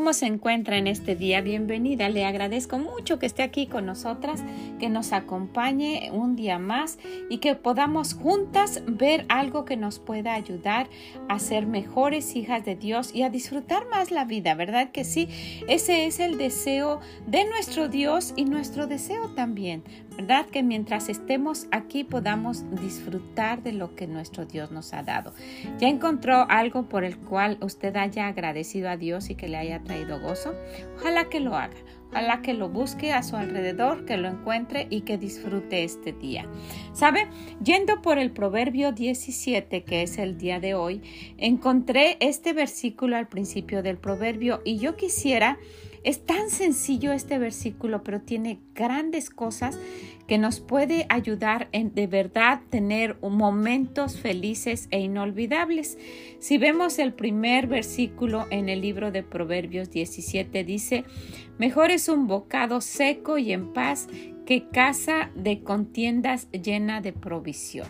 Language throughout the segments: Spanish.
¿Cómo se encuentra en este día? Bienvenida. Le agradezco mucho que esté aquí con nosotras, que nos acompañe un día más y que podamos juntas ver algo que nos pueda ayudar a ser mejores hijas de Dios y a disfrutar más la vida, ¿verdad que sí? Ese es el deseo de nuestro Dios y nuestro deseo también, ¿verdad? Que mientras estemos aquí podamos disfrutar de lo que nuestro Dios nos ha dado. ¿Ya encontró algo por el cual usted haya agradecido a Dios y que le haya traído gozo? Ojalá que lo haga. Ojalá que lo busque a su alrededor, que lo encuentre y que disfrute este día. ¿Sabe? Yendo por el Proverbio 17, que es el día de hoy, encontré este versículo al principio del Proverbio y yo quisiera es tan sencillo este versículo, pero tiene grandes cosas que nos puede ayudar en de verdad tener momentos felices e inolvidables. Si vemos el primer versículo en el libro de Proverbios 17 dice, mejor es un bocado seco y en paz que casa de contiendas llena de provisión.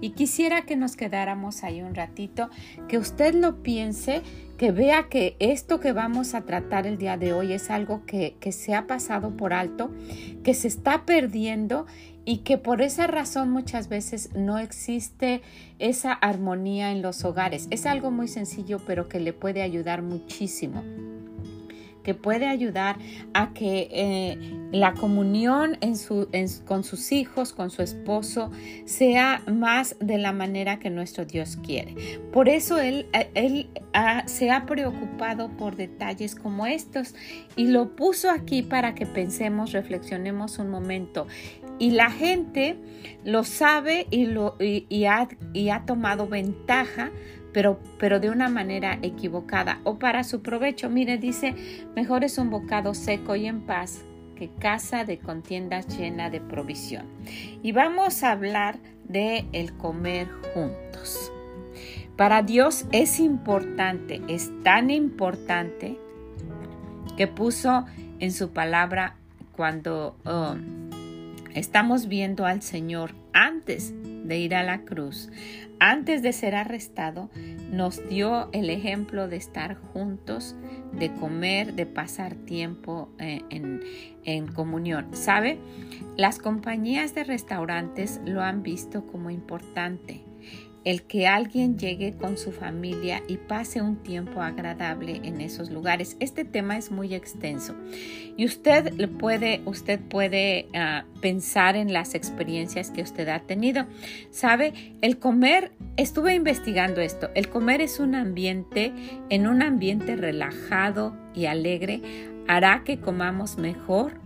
Y quisiera que nos quedáramos ahí un ratito, que usted lo piense que vea que esto que vamos a tratar el día de hoy es algo que, se ha pasado por alto, que se está perdiendo y que por esa razón muchas veces no existe esa armonía en los hogares. Es algo muy sencillo pero que le puede ayudar muchísimo puede ayudar a que eh, la comunión en su, con sus hijos, con su esposo, sea más de la manera que nuestro Dios quiere. Por eso Él, eh, él se ha preocupado por detalles como estos y lo puso aquí para que pensemos, reflexionemos un momento. Y la gente lo sabe y, lo, y ha tomado ventaja pero, pero de una manera equivocada o para su provecho. Mire, dice, mejor es un bocado seco y en paz que casa de contiendas llena de provisión. Y vamos a hablar de el comer juntos. Para Dios es importante, es tan importante que puso en su palabra cuando um, estamos viendo al Señor antes de ir a la cruz, antes de ser arrestado, nos dio el ejemplo de estar juntos, de comer, de pasar tiempo eh, en, en comunión. ¿Sabe? Las compañías de restaurantes lo han visto como importante el que alguien llegue con su familia y pase un tiempo agradable en esos lugares. Este tema es muy extenso y usted puede, usted puede ah, pensar en las experiencias que usted ha tenido. Sabe, el comer, estuve investigando esto, el comer es un ambiente, en un ambiente relajado y alegre, hará que comamos mejor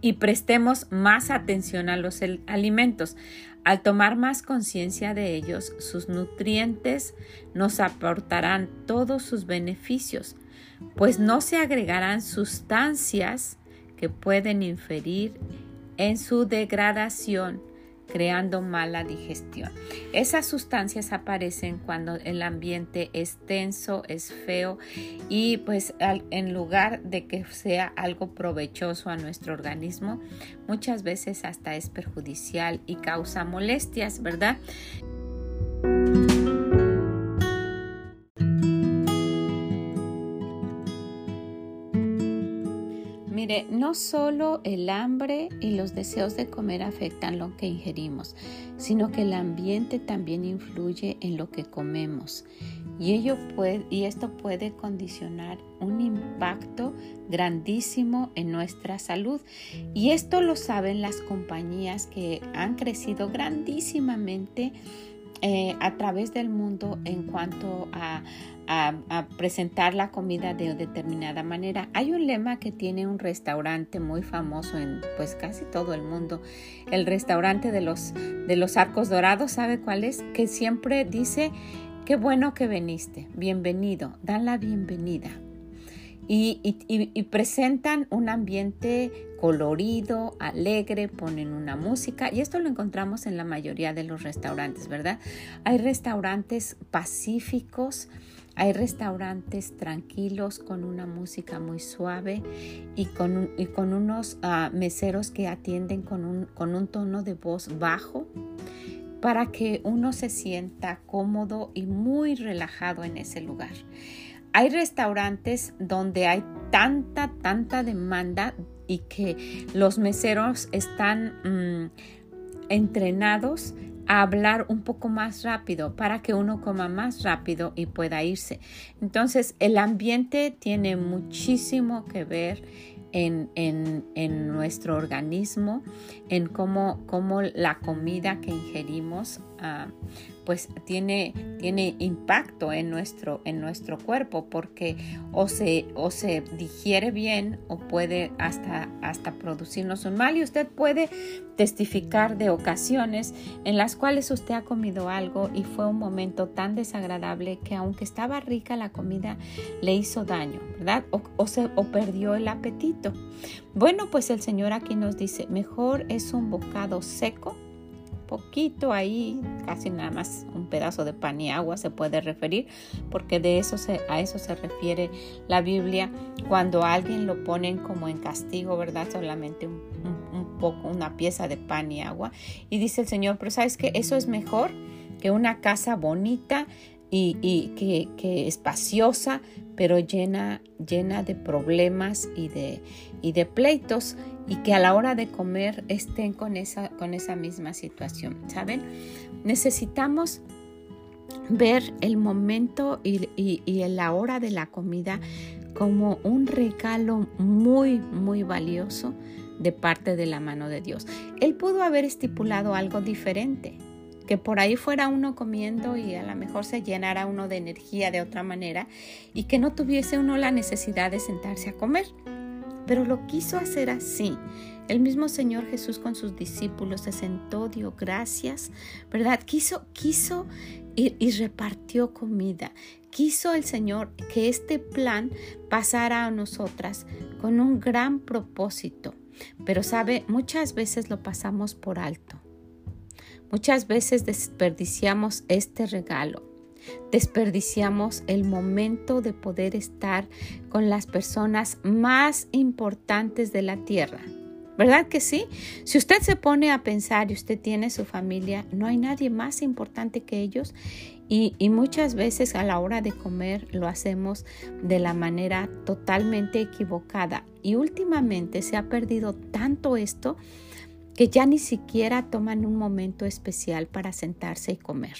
y prestemos más atención a los alimentos. Al tomar más conciencia de ellos, sus nutrientes nos aportarán todos sus beneficios, pues no se agregarán sustancias que pueden inferir en su degradación creando mala digestión. Esas sustancias aparecen cuando el ambiente es tenso, es feo y pues en lugar de que sea algo provechoso a nuestro organismo, muchas veces hasta es perjudicial y causa molestias, ¿verdad? Mire, no solo el hambre y los deseos de comer afectan lo que ingerimos, sino que el ambiente también influye en lo que comemos. Y, ello y esto puede condicionar un impacto grandísimo en nuestra salud. Y esto lo saben las compañías que han crecido grandísimamente eh, a través del mundo en cuanto a, presentar la comida de determinada manera. Hay un lema que tiene un restaurante muy famoso en pues casi todo el mundo, el restaurante de los, de los arcos dorados, ¿sabe cuál es? Que siempre dice, qué bueno que viniste, bienvenido, dan la bienvenida. y, presentan un ambiente colorido, alegre, ponen una música y esto lo encontramos en la mayoría de los restaurantes, ¿verdad? Hay restaurantes pacíficos, hay restaurantes tranquilos con una música muy suave y con, y con unos ah, meseros que atienden con un, con un tono de voz bajo para que uno se sienta cómodo y muy relajado en ese lugar. Hay restaurantes donde hay tanta, tanta demanda y que los meseros están mm, entrenados a hablar un poco más rápido para que uno coma más rápido y pueda irse. Entonces, el ambiente tiene muchísimo que ver en, en, nuestro organismo, en cómo, cómo, la comida que ingerimos uh, pues tiene, tiene impacto en nuestro, en nuestro cuerpo porque o se, o se digiere bien o puede hasta, hasta producirnos un mal y usted puede testificar de ocasiones en las cuales usted ha comido algo y fue un momento tan desagradable que aunque estaba rica la comida le hizo daño, ¿verdad? O, o, se, o perdió el apetito. Bueno, pues el Señor aquí nos dice, mejor es un bocado seco poquito ahí, casi nada más un pedazo de pan y agua se puede referir, porque de eso se, a eso se refiere la Biblia cuando alguien lo ponen como en castigo, ¿verdad? Solamente un, poco, una pieza de pan y agua. Y dice el Señor, pero sabes que eso es mejor que una casa bonita y, y que, que, espaciosa, pero llena, llena de problemas y de, y de pleitos y que a la hora de comer estén con esa, con esa misma situación, ¿saben? Necesitamos ver el momento y, y, la hora de la comida como un regalo muy, muy valioso de parte de la mano de Dios. Él pudo haber estipulado algo diferente, que por ahí fuera uno comiendo y a lo mejor se llenara uno de energía de otra manera y que no tuviese uno la necesidad de sentarse a comer pero lo quiso hacer así. El mismo Señor Jesús con sus discípulos se sentó, dio gracias, ¿verdad? Quiso, quiso y, y repartió comida. Quiso el Señor que este plan pasara a nosotras con un gran propósito. Pero sabe, muchas veces lo pasamos por alto. Muchas veces desperdiciamos este regalo desperdiciamos el momento de poder estar con las personas más importantes de la tierra. ¿Verdad que sí? Si usted se pone a pensar y usted tiene su familia, no hay nadie más importante que ellos y, muchas veces a la hora de comer lo hacemos de la manera totalmente equivocada. Y últimamente se ha perdido tanto esto que ya ni siquiera toman un momento especial para sentarse y comer.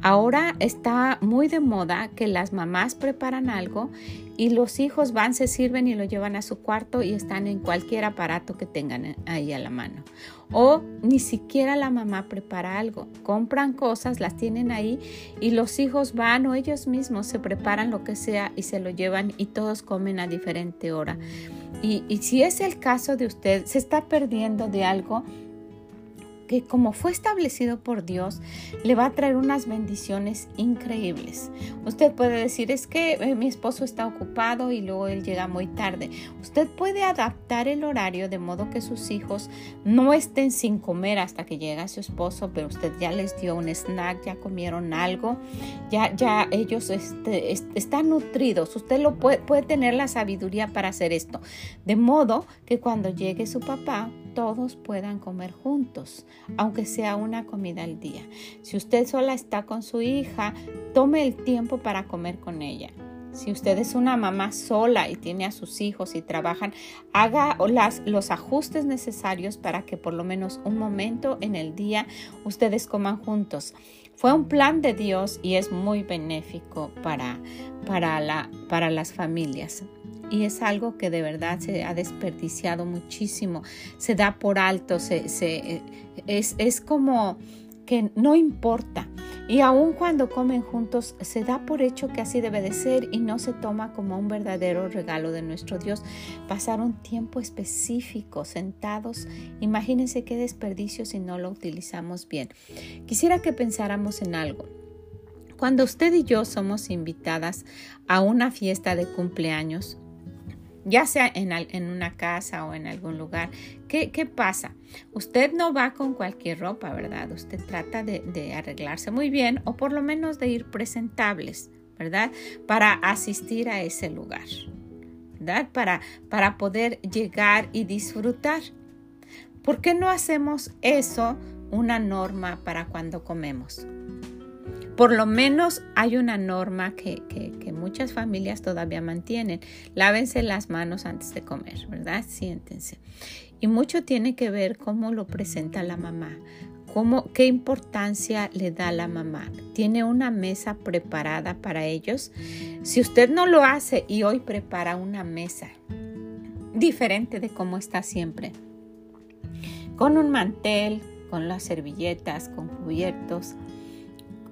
Ahora está muy de moda que las mamás preparan algo y los hijos van, se sirven y lo llevan a su cuarto y están en cualquier aparato que tengan ahí a la mano. O ni siquiera la mamá prepara algo. Compran cosas, las tienen ahí y los hijos van o ellos mismos se preparan lo que sea y se lo llevan y todos comen a diferente hora. Y, y si es el caso de usted, se está perdiendo de algo como fue establecido por Dios, le va a traer unas bendiciones increíbles. Usted puede decir, es que eh, mi esposo está ocupado y luego él llega muy tarde. Usted puede adaptar el horario de modo que sus hijos no estén sin comer hasta que llega su esposo, pero usted ya les dio un snack, ya comieron algo, ya, ya ellos este, están nutridos. Usted lo puede tener la sabiduría para hacer esto. De modo que cuando llegue su papá, todos puedan comer juntos, aunque sea una comida al día. Si usted sola está con su hija, tome el tiempo para comer con ella. Si usted es una mamá sola y tiene a sus hijos y trabajan, haga los ajustes necesarios para que por lo menos un momento en el día ustedes coman juntos. Fue un plan de Dios y es muy benéfico para, para, la, para las familias y es algo que de verdad se ha desperdiciado muchísimo, se da por alto, se, se, es, es como que no importa. Y aun cuando comen juntos, se da por hecho que así debe de ser y no se toma como un verdadero regalo de nuestro Dios. Pasar un tiempo específico sentados, imagínense qué desperdicio si no lo utilizamos bien. Quisiera que pensáramos en algo. Cuando usted y yo somos invitadas a una fiesta de cumpleaños, ya sea en, una casa o en algún lugar. ¿Qué, pasa? Usted no va con cualquier ropa, ¿verdad? Usted trata de, arreglarse muy bien o por lo menos de ir presentables, ¿verdad? Para asistir a ese lugar, ¿verdad? Para, para poder llegar y disfrutar. ¿Por qué no hacemos eso una norma para cuando comemos? Por lo menos hay una norma que, muchas familias todavía mantienen. Lávense las manos antes de comer, ¿verdad? Siéntense. Y mucho tiene que ver cómo lo presenta la mamá, cómo, qué importancia le da la mamá. ¿Tiene una mesa preparada para ellos? Si usted no lo hace y hoy prepara una mesa diferente de cómo está siempre, con un mantel, con las servilletas, con cubiertos,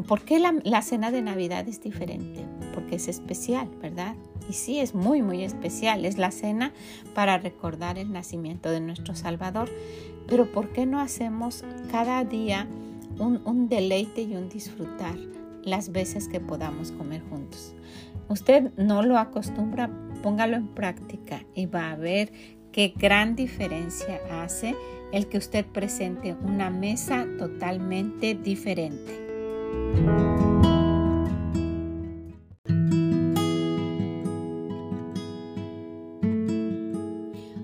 ¿Por qué la, cena de Navidad es diferente? Porque es especial, ¿verdad? Y sí, es muy, muy especial. Es la cena para recordar el nacimiento de nuestro Salvador. Pero ¿por qué no hacemos cada día un, un deleite y un disfrutar las veces que podamos comer juntos? Usted no lo acostumbra, póngalo en práctica y va a ver qué gran diferencia hace el que usted presente una mesa totalmente diferente.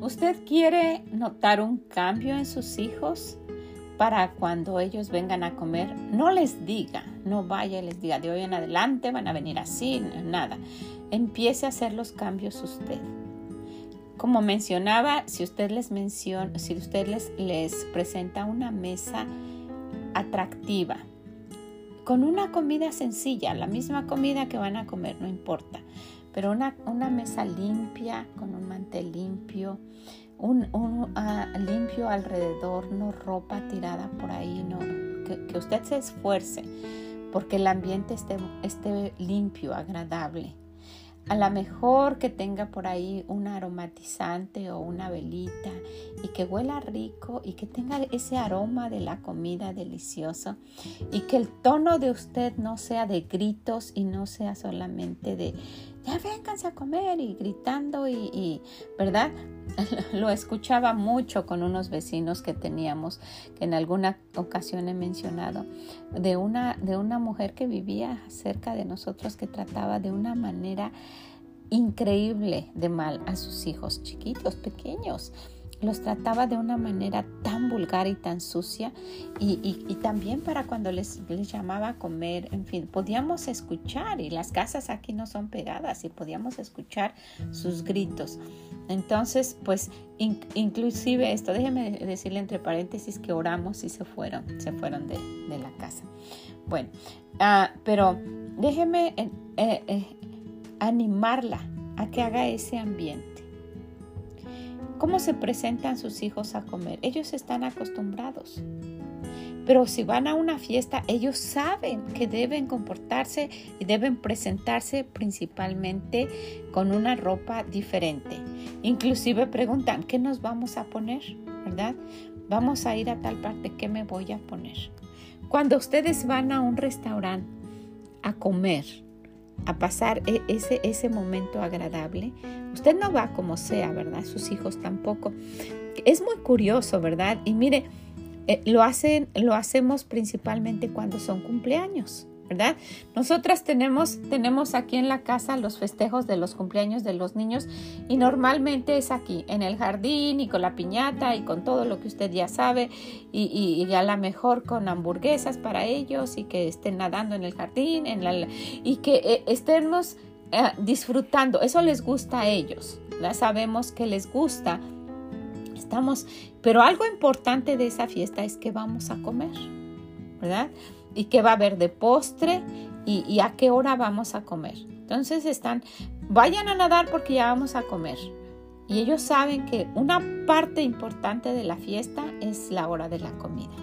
¿Usted quiere notar un cambio en sus hijos para cuando ellos vengan a comer? No les diga, no vaya y les diga, de hoy en adelante van a venir así, nada. Empiece a hacer los cambios usted. Como mencionaba, si usted les menciona, si usted les, les presenta una mesa atractiva, con una comida sencilla, la misma comida que van a comer, no importa, pero una, una mesa limpia, con un mantel limpio, un, ah, limpio alrededor, no ropa tirada por ahí, no, que, usted se esfuerce porque el ambiente esté, esté limpio, agradable a lo mejor que tenga por ahí un aromatizante o una velita y que huela rico y que tenga ese aroma de la comida delicioso y que el tono de usted no sea de gritos y no sea solamente de ya vénganse a comer y gritando y, ¿verdad? Lo escuchaba mucho con unos vecinos que teníamos, que en alguna ocasión he mencionado, de una, de una mujer que vivía cerca de nosotros que trataba de una manera increíble de mal a sus hijos chiquitos, pequeños los trataba de una manera tan vulgar y tan sucia y, también para cuando les, les, llamaba a comer, en fin, podíamos escuchar y las casas aquí no son pegadas y podíamos escuchar sus gritos. Entonces, pues inclusive esto, déjeme decirle entre paréntesis que oramos y se fueron, se fueron de, la casa. Bueno, ah, pero déjeme eh, eh, animarla a que haga ese ambiente ¿Cómo se presentan sus hijos a comer? Ellos están acostumbrados. Pero si van a una fiesta, ellos saben que deben comportarse y deben presentarse principalmente con una ropa diferente. Inclusive preguntan, ¿qué nos vamos a poner? ¿Verdad? Vamos a ir a tal parte, ¿qué me voy a poner? Cuando ustedes van a un restaurante a comer, a pasar e-, ese, ese momento agradable. Usted no va como sea, ¿verdad? Sus hijos tampoco. Es muy curioso, ¿verdad? Y mire, eh, lo, hacen, lo hacemos principalmente cuando son cumpleaños. ¿Verdad? Nosotras tenemos, tenemos aquí en la casa los festejos de los cumpleaños de los niños y normalmente es aquí, en el jardín y con la piñata y con todo lo que usted ya sabe y, y, a lo mejor con hamburguesas para ellos y que estén nadando en el jardín en la, y que eh, estemos eh, disfrutando. Eso les gusta a ellos, ya sabemos que les gusta. Estamos, pero algo importante de esa fiesta es que vamos a comer, ¿verdad? Y qué va a haber de postre y, a qué hora vamos a comer. Entonces están, vayan a nadar porque ya vamos a comer. Y ellos saben que una parte importante de la fiesta es la hora de la comida.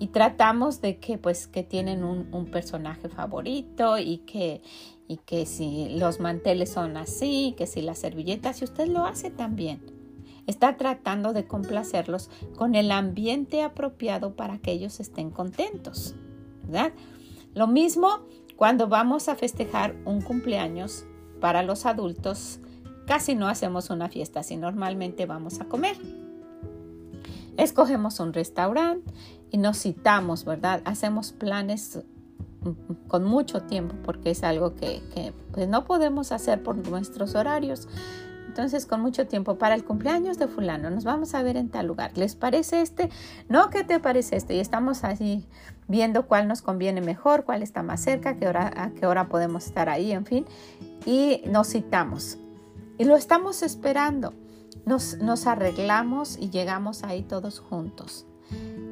Y tratamos de que pues que tienen un, personaje favorito y que, y que si los manteles son así, que si las servilletas, si usted lo hace también está tratando de complacerlos con el ambiente apropiado para que ellos estén contentos, ¿verdad? Lo mismo Cuando vamos a festejar un cumpleaños para los adultos, casi no hacemos una fiesta, si normalmente vamos a comer. Escogemos un restaurante y nos citamos, ¿verdad? Hacemos planes con mucho tiempo porque es algo que, pues no podemos hacer por nuestros horarios. Entonces, con mucho tiempo para el cumpleaños de fulano, nos vamos a ver en tal lugar. ¿Les parece este? No, ¿qué te parece este? Y estamos así viendo cuál nos conviene mejor, cuál está más cerca, qué hora, a qué hora podemos estar ahí, en fin. Y nos citamos. Y lo estamos esperando. Nos, nos arreglamos y llegamos ahí todos juntos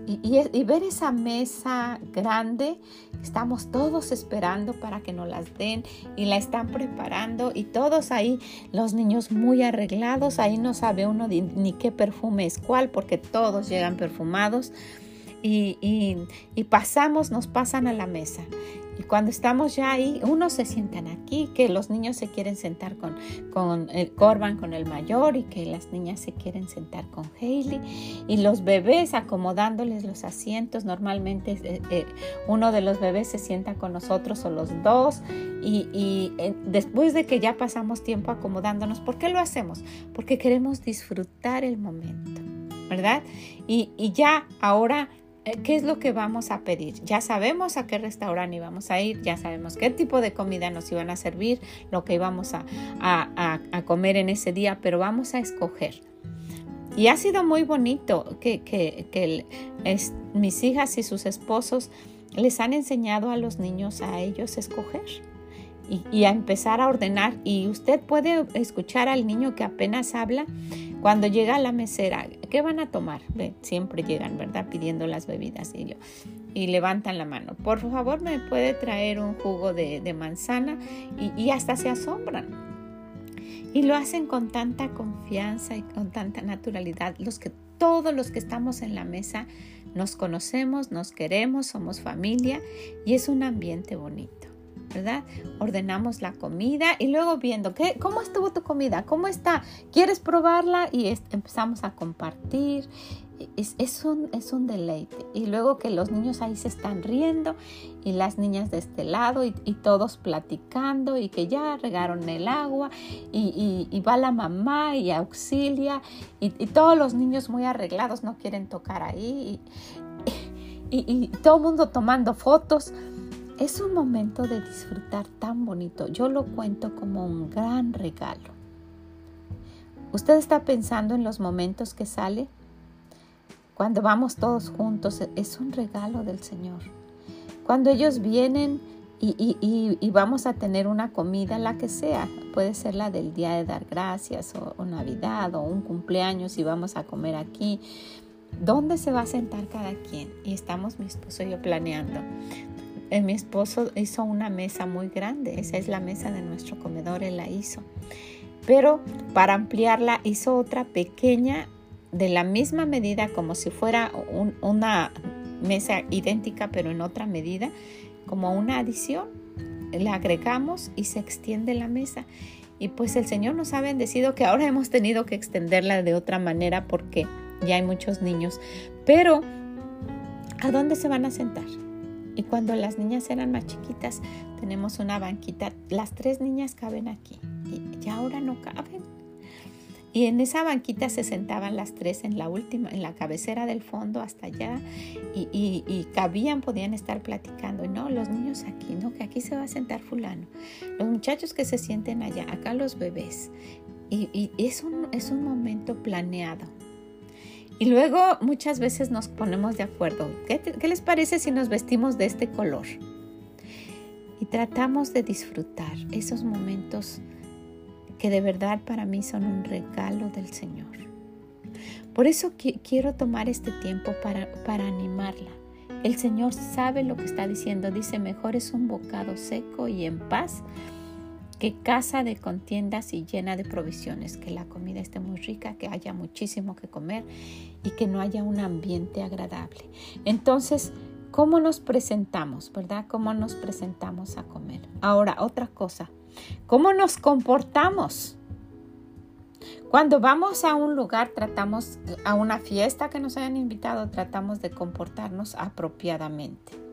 y, ver esa mesa grande, estamos todos esperando para que nos las den y la están preparando y todos ahí, los niños muy arreglados, ahí no sabe uno ni qué perfume es cuál porque todos llegan perfumados y, y pasamos, nos pasan a la mesa y cuando estamos ya ahí, unos se sientan aquí, que los niños se quieren sentar con, con el Corban, con el mayor, y que las niñas se quieren sentar con Hailey, y los bebés acomodándoles los asientos. Normalmente eh, eh, uno de los bebés se sienta con nosotros o los dos, y, y eh, después de que ya pasamos tiempo acomodándonos, ¿por qué lo hacemos? Porque queremos disfrutar el momento, ¿verdad? Y, y ya ahora ¿Qué es lo que vamos a pedir? Ya sabemos a qué restaurante íbamos a ir, ya sabemos qué tipo de comida nos iban a servir, lo que íbamos a, comer en ese día, pero vamos a escoger. Y ha sido muy bonito que, que, mis hijas y sus esposos les han enseñado a los niños a ellos escoger y, a empezar a ordenar. Y usted puede escuchar al niño que apenas habla cuando llega a la mesera. ¿Qué van a tomar? Siempre llegan, ¿verdad? Pidiendo las bebidas y, yo, y levantan la mano. Por favor, me puede traer un jugo de, manzana y, y hasta se asombran. Y lo hacen con tanta confianza y con tanta naturalidad. Los que todos los que estamos en la mesa nos conocemos, nos queremos, somos familia y es un ambiente bonito. ¿Verdad? Ordenamos la comida y luego viendo, ¿qué, ¿cómo estuvo tu comida? ¿Cómo está? ¿Quieres probarla? Y empezamos a compartir. Es, es, un, es un deleite. Y luego que los niños ahí se están riendo y las niñas de este lado y, todos platicando y que ya regaron el agua y, y, va la mamá y auxilia y, todos los niños muy arreglados no quieren tocar ahí y, todo el mundo tomando fotos. Es un momento de disfrutar tan bonito. Yo lo cuento como un gran regalo. ¿Usted está pensando en los momentos que sale? Cuando vamos todos juntos, es un regalo del Señor. Cuando ellos vienen y, vamos a tener una comida, la que sea, puede ser la del Día de Dar Gracias o, o Navidad o un cumpleaños y vamos a comer aquí. ¿Dónde se va a sentar cada quien? Y estamos mi esposo y yo planeando. Eh, mi esposo hizo una mesa muy grande, esa es la mesa de nuestro comedor, él la hizo. Pero para ampliarla hizo otra pequeña de la misma medida como si fuera una mesa idéntica pero en otra medida, como una adición. La agregamos y se extiende la mesa. Y pues el Señor nos ha bendecido que ahora hemos tenido que extenderla de otra manera porque ya hay muchos niños. Pero, ¿a dónde se van a sentar? Y cuando las niñas eran más chiquitas, tenemos una banquita. Las tres niñas caben aquí y ya ahora no caben. Y en esa banquita se sentaban las tres en la última, en la cabecera del fondo hasta allá y, y, cabían, podían estar platicando. Y no, los niños aquí, no, que aquí se va a sentar fulano. Los muchachos que se sienten allá, acá los bebés. Y, y es, un, es un momento planeado. Y luego muchas veces nos ponemos de acuerdo. ¿Qué, les parece si nos vestimos de este color? Y tratamos de disfrutar esos momentos que de verdad para mí son un regalo del Señor. Por eso quiero tomar este tiempo para, animarla. El Señor sabe lo que está diciendo. Dice, mejor es un bocado seco y en paz que casa de contiendas y llena de provisiones, que la comida esté muy rica, que haya muchísimo que comer y que no haya un ambiente agradable. Entonces, ¿cómo nos presentamos, verdad? ¿Cómo nos presentamos a comer? Ahora, otra cosa, ¿cómo nos comportamos? Cuando vamos a un lugar, tratamos, a una fiesta que nos hayan invitado, tratamos de comportarnos apropiadamente.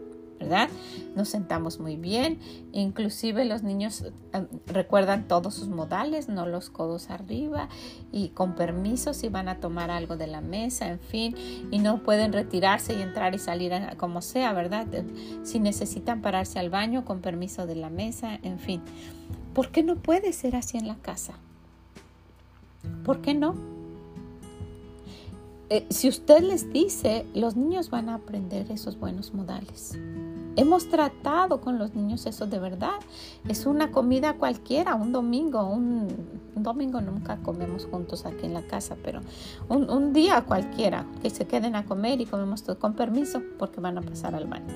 ¿Verdad? Nos sentamos muy bien, inclusive los niños eh, recuerdan todos sus modales, no los codos arriba y con permiso si van a tomar algo de la mesa, en fin, y no pueden retirarse y entrar y salir como sea, ¿verdad? Si necesitan pararse al baño con permiso de la mesa, en fin. ¿Por qué no puede ser así en la casa? ¿Por qué no? Eh, si usted les dice, los niños van a aprender esos buenos modales. Hemos tratado con los niños eso de verdad. Es una comida cualquiera, un domingo, un, domingo nunca comemos juntos aquí en la casa, pero un, día cualquiera, que se queden a comer y comemos todo con permiso porque van a pasar al baño.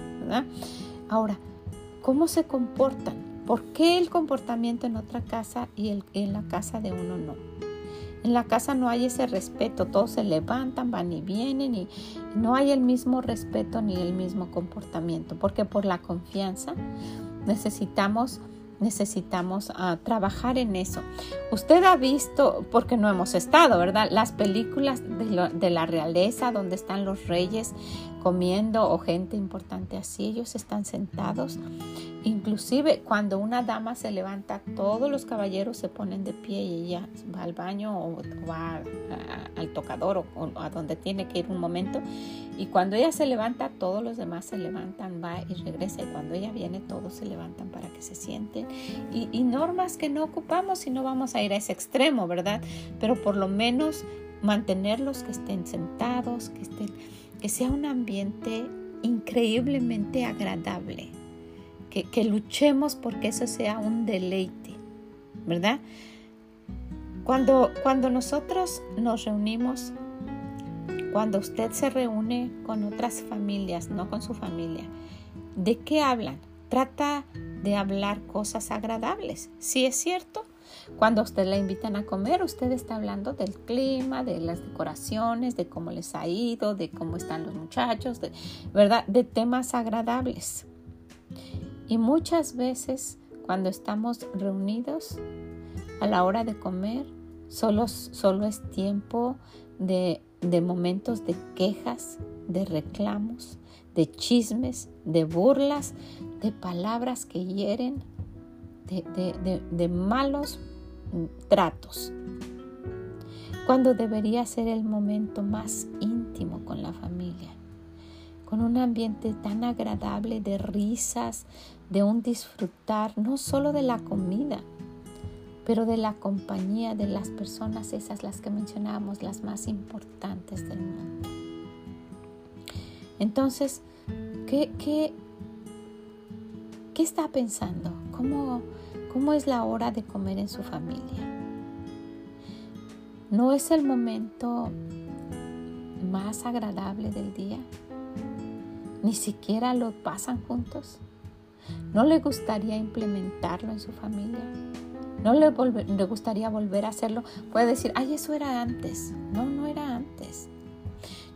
Ahora, ¿cómo se comportan? ¿Por qué el comportamiento en otra casa y en la casa de uno no? En la casa no hay ese respeto, todos se levantan, van y vienen y no hay el mismo respeto ni el mismo comportamiento, porque por la confianza necesitamos necesitamos ah, trabajar en eso. Usted ha visto, porque no hemos estado, ¿verdad? Las películas de, de, la realeza donde están los reyes comiendo o gente importante así, ellos están sentados Inclusive cuando una dama se levanta, todos los caballeros se ponen de pie y ella va al baño o va al tocador o, a donde tiene que ir un momento. Y cuando ella se levanta, todos los demás se levantan, va y regresa. Y cuando ella viene, todos se levantan para que se sienten. Y, y normas que no ocupamos y no vamos a ir a ese extremo, ¿verdad? Pero por lo menos mantenerlos que estén sentados, que, estén, que sea un ambiente increíblemente agradable que, luchemos porque eso sea un deleite, ¿verdad? Cuando, cuando nosotros nos reunimos, cuando usted se reúne con otras familias, no con su familia, ¿de qué hablan? Trata de hablar cosas agradables. Si es cierto, cuando usted la invitan a comer, usted está hablando del clima, de las decoraciones, de cómo les ha ido, de cómo están los muchachos, de, ¿verdad? De temas agradables. Y muchas veces cuando estamos reunidos a la hora de comer, solo, solo es tiempo de, momentos de quejas, de reclamos, de chismes, de burlas, de palabras que hieren, de, malos tratos, cuando debería ser el momento más íntimo con la familia, con un ambiente tan agradable de risas, de un disfrutar no solo de la comida, pero de la compañía de las personas, esas las que mencionábamos, las más importantes del mundo. Entonces, ¿qué, qué, qué está pensando? ¿Cómo, ¿Cómo es la hora de comer en su familia? ¿No es el momento más agradable del día? ¿Ni siquiera lo pasan juntos? ¿No le gustaría implementarlo en su familia? ¿No le, le, gustaría volver a hacerlo? Puede decir, ay, eso era antes. No, no era antes.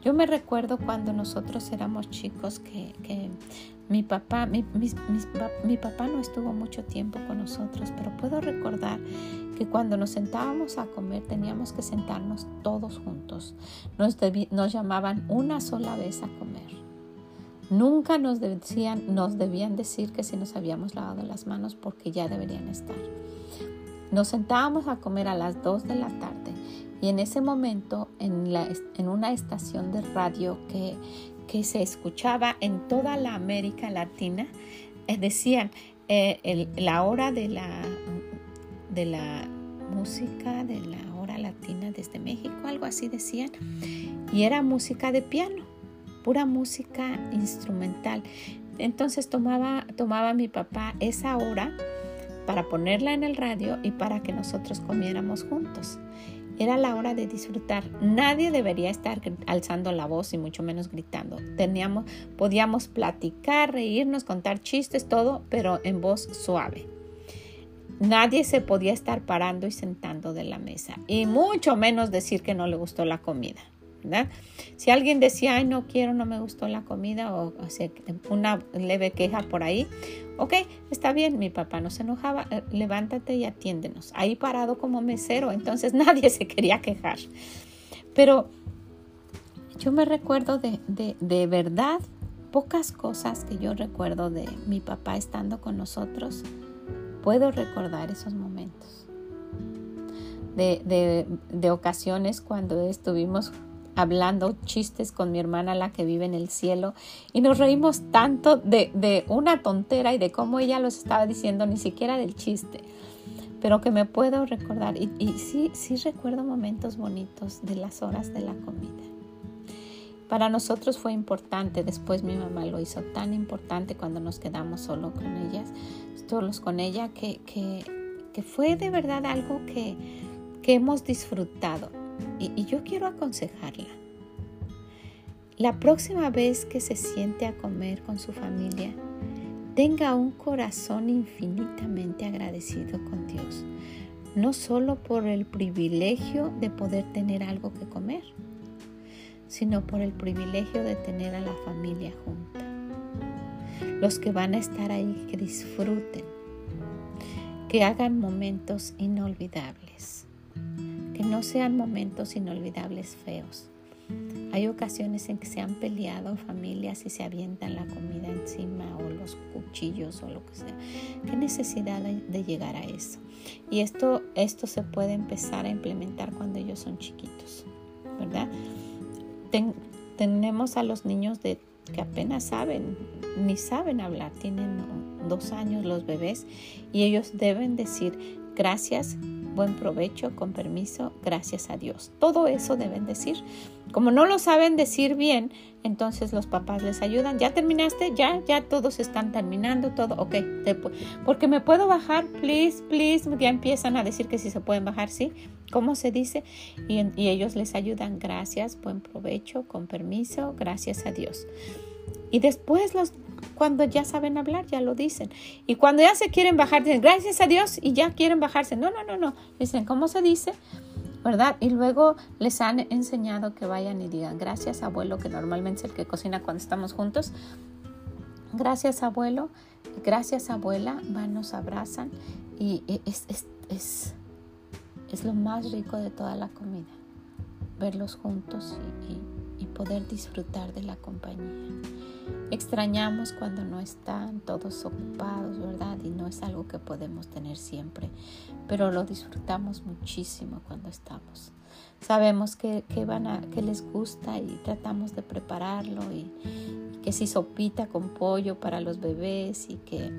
Yo me recuerdo cuando nosotros éramos chicos que, que mi papá, mi, mi, papá no estuvo mucho tiempo con nosotros, pero puedo recordar que cuando nos sentábamos a comer teníamos que sentarnos todos juntos. Nos, nos llamaban una sola vez a comer. Nunca nos decían, nos debían decir que si nos habíamos lavado las manos porque ya deberían estar. Nos sentábamos a comer a las 2 de la tarde y en ese momento en, una estación de radio que, que, se escuchaba en toda la América Latina, eh, decían eh, la hora de la, de la música, de la hora latina desde México, algo así decían, y era música de piano pura música instrumental. Entonces tomaba, tomaba mi papá esa hora para ponerla en el radio y para que nosotros comiéramos juntos. Era la hora de disfrutar. Nadie debería estar alzando la voz y mucho menos gritando. Teníamos, podíamos platicar, reírnos, contar chistes, todo, pero en voz suave. Nadie se podía estar parando y sentando de la mesa y mucho menos decir que no le gustó la comida. Si alguien decía, ay, no quiero, no me gustó la comida o, una leve queja por ahí, ok, está bien, mi papá no se enojaba, eh, levántate y atiéndenos. Ahí parado como mesero, entonces nadie se quería quejar. Pero yo me recuerdo de, de, de verdad pocas cosas que yo recuerdo de mi papá estando con nosotros, puedo recordar esos momentos. De, de, ocasiones cuando estuvimos hablando chistes con mi hermana, la que vive en el cielo, y nos reímos tanto de, de, una tontera y de cómo ella los estaba diciendo, ni siquiera del chiste, pero que me puedo recordar. Y, sí, sí recuerdo momentos bonitos de las horas de la comida. Para nosotros fue importante, después mi mamá lo hizo tan importante cuando nos quedamos solo con ellas, solos con ella, que, que, fue de verdad algo que, que hemos disfrutado. Y, yo quiero aconsejarla. La próxima vez que se siente a comer con su familia, tenga un corazón infinitamente agradecido con Dios, no solo por el privilegio de poder tener algo que comer, sino por el privilegio de tener a la familia junta. Los que van a estar ahí, que disfruten, que hagan momentos inolvidables, que no sean momentos inolvidables feos. Hay ocasiones en que se han peleado familias y se avientan la comida encima o los cuchillos o lo que sea. ¿Qué necesidad de llegar a eso? Y esto, esto se puede empezar a implementar cuando ellos son chiquitos, ¿verdad? tenemos a los niños de, que apenas saben, ni saben hablar, tienen dos años los bebés y ellos deben decir gracias, buen provecho, con permiso, gracias a Dios. Todo eso deben decir. Como no lo saben decir bien, entonces los papás les ayudan. ¿Ya terminaste? Ya, ya todos están terminando todo. Ok, porque me puedo bajar, please, please. Ya empiezan a decir que si se pueden bajar, sí. ¿Cómo se dice? Y, y ellos les ayudan. Gracias, buen provecho, con permiso, gracias a Dios. Y después los cuando ya saben hablar, ya lo dicen. Y cuando ya se quieren bajar, dicen gracias a Dios y ya quieren bajarse. No, no, no, no. Dicen, ¿cómo se dice? ¿verdad? Y luego les han enseñado que vayan y digan gracias abuelo, que normalmente es el que cocina cuando estamos juntos. Gracias abuelo, gracias abuela, van, nos abrazan y es, es, es, es lo más rico de toda la comida, verlos juntos y, y poder disfrutar de la compañía. Extrañamos cuando no están todos ocupados, ¿verdad? Y no es algo que podemos tener siempre, pero lo disfrutamos muchísimo cuando estamos. Sabemos que, van a, que les gusta y tratamos de prepararlo y, que si sopita con pollo para los bebés y que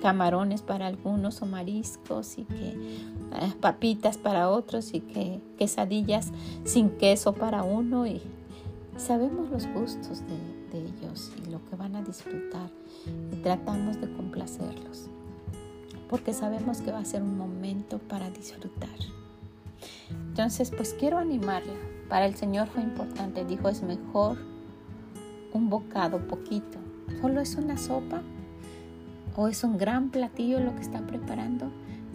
camarones para algunos o mariscos y que eh, papitas para otros y que quesadillas sin queso para uno y sabemos los gustos de, de ellos y lo que van a disfrutar y tratamos de complacerlos porque sabemos que va a ser un momento para disfrutar. Entonces, pues quiero animarla. Para el Señor fue importante. Dijo, es mejor un bocado poquito. Solo es una sopa o es un gran platillo lo que están preparando.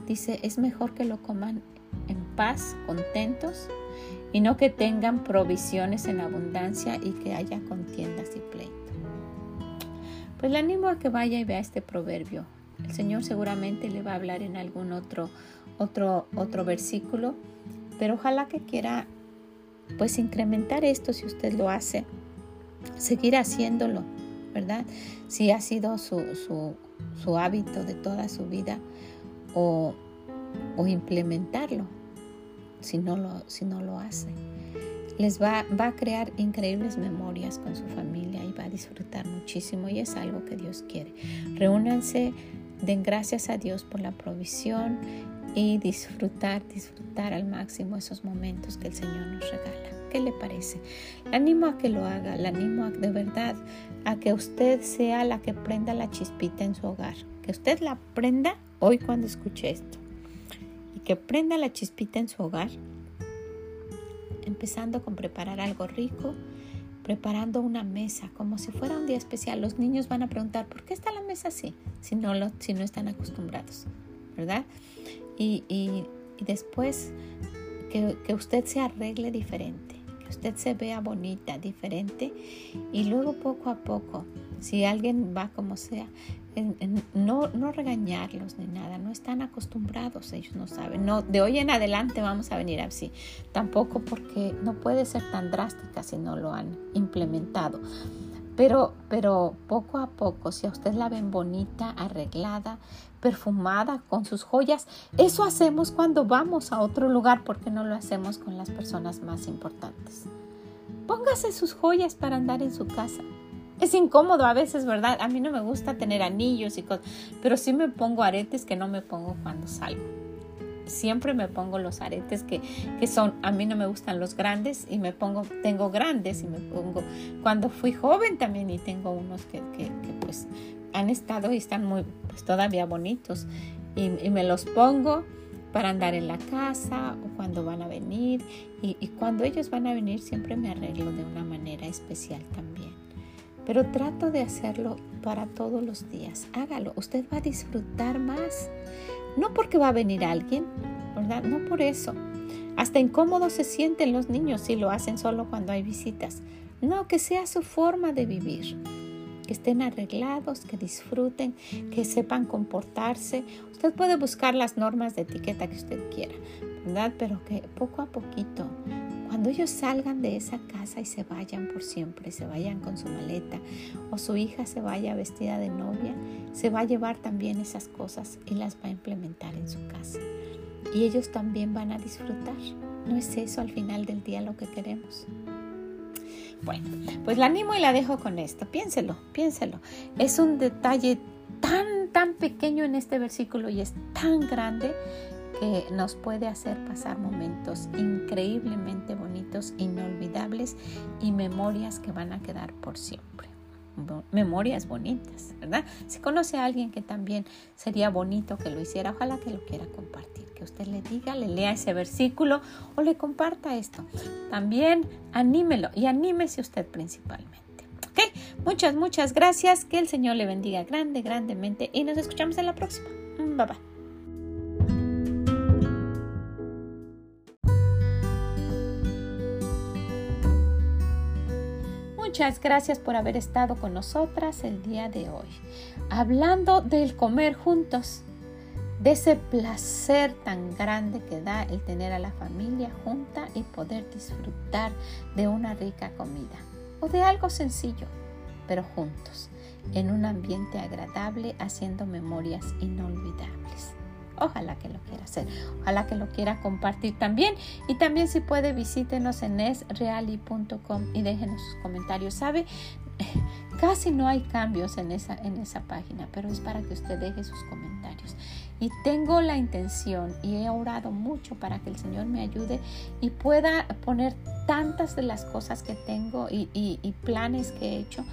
Dice, es mejor que lo coman en paz, contentos, y no que tengan provisiones en abundancia y que haya contiendas y pleito. Pues le animo a que vaya y vea este proverbio. El Señor seguramente le va a hablar en algún otro, otro, otro versículo, pero ojalá que quiera pues incrementar esto si usted lo hace, seguir haciéndolo, ¿verdad? Si ha sido su, su, su hábito de toda su vida o, o implementarlo si no lo, si no lo hace. Les va, va a crear increíbles memorias con su familia y va a disfrutar muchísimo y es algo que Dios quiere. Reúnanse, den gracias a Dios por la provisión y disfrutar, disfrutar al máximo esos momentos que el Señor nos regala. ¿Qué le parece? Animo a que lo haga, le animo a, de verdad a que usted sea la que prenda la chispita en su hogar, que usted la prenda hoy cuando escuche esto que prenda la chispita en su hogar, empezando con preparar algo rico, preparando una mesa como si fuera un día especial. Los niños van a preguntar, ¿por qué está la mesa así? Si no, lo, si no están acostumbrados, ¿verdad? Y, y, después que, que usted se arregle diferente, que usted se vea bonita, diferente, y luego poco a poco, si alguien va como sea, no, no regañarlos ni nada, no están acostumbrados, ellos no saben, no, de hoy en adelante vamos a venir así, tampoco porque no puede ser tan drástica si no lo han implementado, Pero, pero poco a poco, si a usted la ven bonita, arreglada, perfumada, con sus joyas, eso hacemos cuando vamos a otro lugar, porque no lo hacemos con las personas más importantes. Póngase sus joyas para andar en su casa. Es incómodo a veces, ¿verdad? A mí no me gusta tener anillos y cosas, pero sí me pongo aretes que no me pongo cuando salgo siempre me pongo los aretes que, son, a mí no me gustan los grandes y me pongo, tengo grandes y me pongo, cuando fui joven también y tengo unos que, pues han estado y están muy, pues todavía bonitos y, me los pongo para andar en la casa o cuando van a venir y cuando ellos van a venir siempre me arreglo de una manera especial también. Pero trato de hacerlo para todos los días. Hágalo, usted va a disfrutar más. No porque va a venir alguien, ¿verdad? No por eso. Hasta incómodos se sienten los niños si lo hacen solo cuando hay visitas. No, que sea su forma de vivir. Que estén arreglados, que disfruten, que sepan comportarse. Usted puede buscar las normas de etiqueta que usted quiera, ¿verdad? Pero que poco a poquito cuando ellos salgan de esa casa y se vayan por siempre, se vayan con su maleta o su hija se vaya vestida de novia, se va a llevar también esas cosas y las va a implementar en su casa. Y ellos también van a disfrutar. ¿No es eso al final del día lo que queremos? Bueno, pues la animo y la dejo con esto. Piénselo, piénselo. Es un detalle tan, tan pequeño en este versículo y es tan grande que nos puede hacer pasar momentos increíblemente bonitos, inolvidables y memorias que van a quedar por siempre. Memorias bonitas, ¿verdad? Si conoce a alguien que también sería bonito que lo hiciera, ojalá que lo quiera compartir, que usted le diga, le lea ese versículo o le comparta esto. También anímelo y anímese usted principalmente. ¿Ok? Muchas, muchas gracias. Que el Señor le bendiga grande, grandemente y nos escuchamos en la próxima. Bye bye. Muchas gracias por haber estado con nosotras el día de hoy, hablando del comer juntos, de ese placer tan grande que da el tener a la familia junta y poder disfrutar de una rica comida o de algo sencillo, pero juntos, en un ambiente agradable, haciendo memorias inolvidables. Ojalá que lo quiera hacer, ojalá que lo quiera compartir también. Y también si puede visítenos en esreali.com y déjenos sus comentarios. ¿Sabe? Casi no hay cambios en esa, en esa página, pero es para que usted deje sus comentarios. Y tengo la intención y he orado mucho para que el Señor me ayude y pueda poner tantas de las cosas que tengo y, y planes que he hecho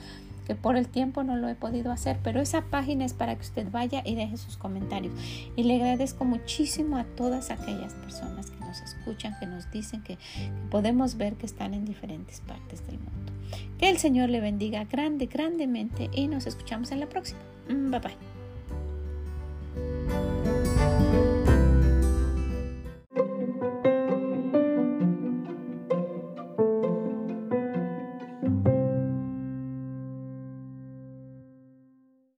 por el tiempo no lo he podido hacer, pero esa página es para que usted vaya y deje sus comentarios. Y le agradezco muchísimo a todas aquellas personas que nos escuchan, que nos dicen que, que podemos ver que están en diferentes partes del mundo. Que el Señor le bendiga grande, grandemente y nos escuchamos en la próxima. Mm, bye bye.